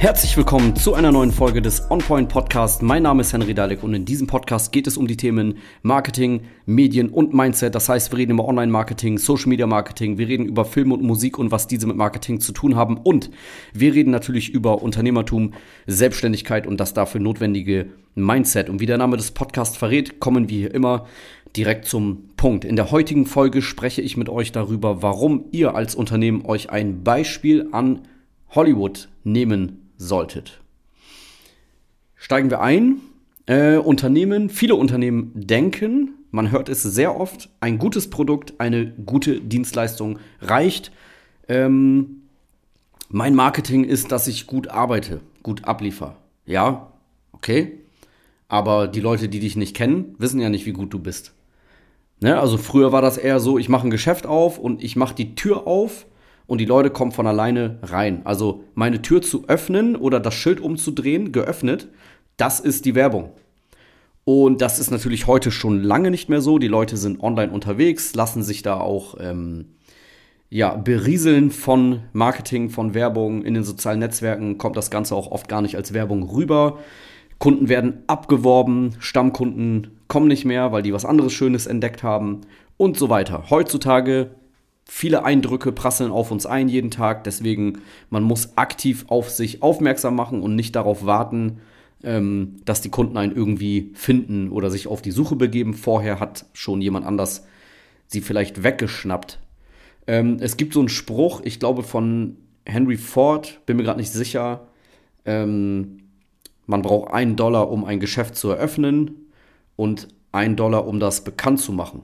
Herzlich willkommen zu einer neuen Folge des OnPoint Podcast. Mein Name ist Henry Dalek und in diesem Podcast geht es um die Themen Marketing, Medien und Mindset. Das heißt, wir reden über Online-Marketing, Social-Media-Marketing, wir reden über Film und Musik und was diese mit Marketing zu tun haben und wir reden natürlich über Unternehmertum, Selbstständigkeit und das dafür notwendige Mindset. Und wie der Name des Podcasts verrät, kommen wir hier immer direkt zum Punkt. In der heutigen Folge spreche ich mit euch darüber, warum ihr als Unternehmen euch ein Beispiel an Hollywood nehmen solltet. Steigen wir ein. Äh, Unternehmen, viele Unternehmen denken, man hört es sehr oft, ein gutes Produkt, eine gute Dienstleistung reicht. Ähm, mein Marketing ist, dass ich gut arbeite, gut abliefer. Ja, okay. Aber die Leute, die dich nicht kennen, wissen ja nicht, wie gut du bist. Ne? Also früher war das eher so, ich mache ein Geschäft auf und ich mache die Tür auf und die Leute kommen von alleine rein. Also meine Tür zu öffnen oder das Schild umzudrehen, geöffnet, das ist die Werbung. Und das ist natürlich heute schon lange nicht mehr so. Die Leute sind online unterwegs, lassen sich da auch ähm, ja, berieseln von Marketing, von Werbung. In den sozialen Netzwerken kommt das Ganze auch oft gar nicht als Werbung rüber. Kunden werden abgeworben, Stammkunden kommen nicht mehr, weil die was anderes Schönes entdeckt haben und so weiter. Heutzutage viele Eindrücke prasseln auf uns ein jeden Tag. Deswegen, man muss aktiv auf sich aufmerksam machen und nicht darauf warten, ähm, dass die Kunden einen irgendwie finden oder sich auf die Suche begeben. Vorher hat schon jemand anders sie vielleicht weggeschnappt. Ähm, es gibt so einen Spruch, ich glaube von Henry Ford, bin mir gerade nicht sicher. Ähm, man braucht einen Dollar, um ein Geschäft zu eröffnen und einen Dollar, um das bekannt zu machen.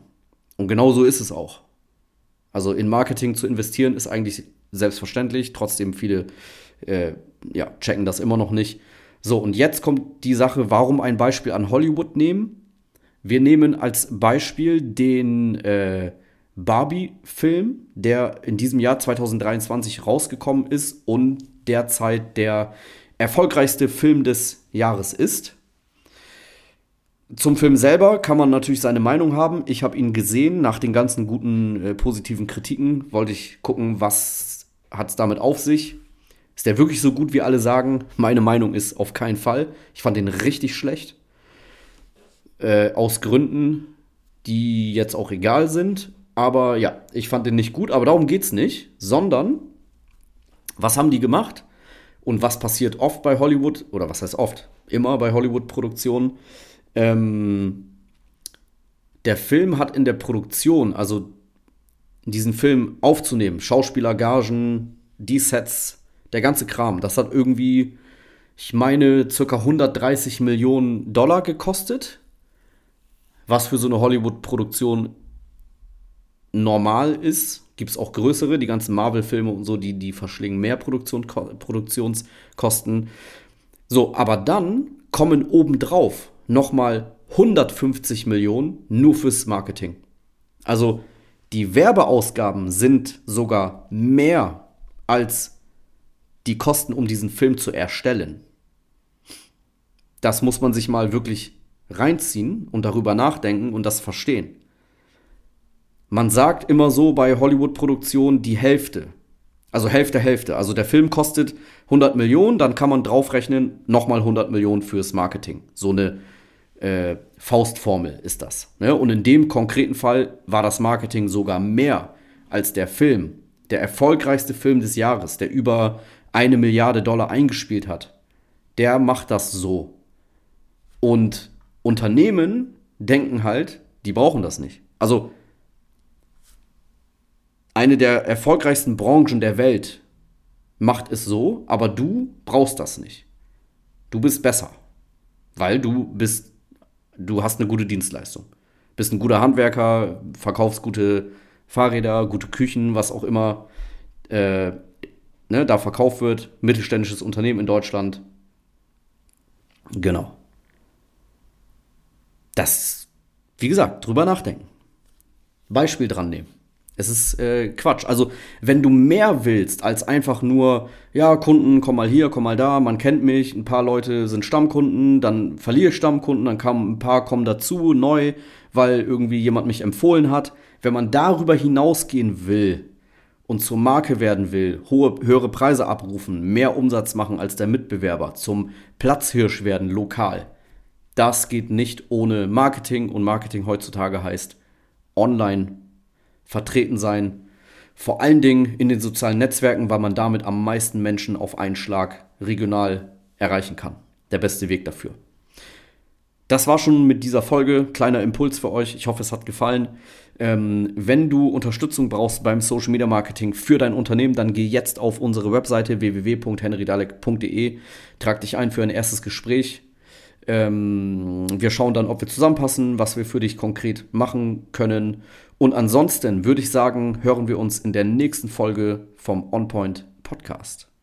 Und genau so ist es auch. Also in Marketing zu investieren ist eigentlich selbstverständlich, trotzdem viele äh, ja, checken das immer noch nicht. So, und jetzt kommt die Sache, warum ein Beispiel an Hollywood nehmen? Wir nehmen als Beispiel den äh, Barbie-Film, der in diesem Jahr 2023 rausgekommen ist und derzeit der erfolgreichste Film des Jahres ist. Zum Film selber kann man natürlich seine Meinung haben. Ich habe ihn gesehen. Nach den ganzen guten äh, positiven Kritiken wollte ich gucken, was hat es damit auf sich. Ist der wirklich so gut, wie alle sagen? Meine Meinung ist auf keinen Fall. Ich fand den richtig schlecht. Äh, aus Gründen, die jetzt auch egal sind. Aber ja, ich fand den nicht gut. Aber darum geht es nicht. Sondern, was haben die gemacht? Und was passiert oft bei Hollywood? Oder was heißt oft? Immer bei Hollywood-Produktionen ähm, der Film hat in der Produktion, also diesen Film aufzunehmen, Schauspielergagen, die Sets, der ganze Kram, das hat irgendwie, ich meine, circa 130 Millionen Dollar gekostet, was für so eine Hollywood-Produktion normal ist. Gibt es auch größere, die ganzen Marvel-Filme und so, die, die verschlingen mehr Produktion, Produktionskosten. So, aber dann kommen obendrauf nochmal 150 Millionen nur fürs Marketing. Also die Werbeausgaben sind sogar mehr als die Kosten, um diesen Film zu erstellen. Das muss man sich mal wirklich reinziehen und darüber nachdenken und das verstehen. Man sagt immer so bei Hollywood-Produktionen die Hälfte. Also Hälfte, Hälfte. Also der Film kostet 100 Millionen, dann kann man draufrechnen, nochmal 100 Millionen fürs Marketing. So eine äh, Faustformel ist das. Ne? Und in dem konkreten Fall war das Marketing sogar mehr als der Film. Der erfolgreichste Film des Jahres, der über eine Milliarde Dollar eingespielt hat, der macht das so. Und Unternehmen denken halt, die brauchen das nicht. Also eine der erfolgreichsten Branchen der Welt macht es so, aber du brauchst das nicht. Du bist besser, weil du bist du hast eine gute Dienstleistung. Bist ein guter Handwerker, verkaufst gute Fahrräder, gute Küchen, was auch immer äh, ne, da verkauft wird. Mittelständisches Unternehmen in Deutschland. Genau. Das, wie gesagt, drüber nachdenken. Beispiel dran nehmen. Es ist äh, Quatsch. Also, wenn du mehr willst als einfach nur, ja, Kunden, komm mal hier, komm mal da, man kennt mich, ein paar Leute sind Stammkunden, dann verliere ich Stammkunden, dann kamen ein paar kommen dazu, neu, weil irgendwie jemand mich empfohlen hat. Wenn man darüber hinausgehen will und zur Marke werden will, hohe, höhere Preise abrufen, mehr Umsatz machen als der Mitbewerber, zum Platzhirsch werden lokal, das geht nicht ohne Marketing und Marketing heutzutage heißt online vertreten sein. Vor allen Dingen in den sozialen Netzwerken, weil man damit am meisten Menschen auf einen Schlag regional erreichen kann. Der beste Weg dafür. Das war schon mit dieser Folge. Kleiner Impuls für euch. Ich hoffe, es hat gefallen. Ähm, wenn du Unterstützung brauchst beim Social Media Marketing für dein Unternehmen, dann geh jetzt auf unsere Webseite www.henrydalek.de. Trag dich ein für ein erstes Gespräch. Ähm, wir schauen dann, ob wir zusammenpassen, was wir für dich konkret machen können. Und ansonsten würde ich sagen, hören wir uns in der nächsten Folge vom OnPoint Podcast.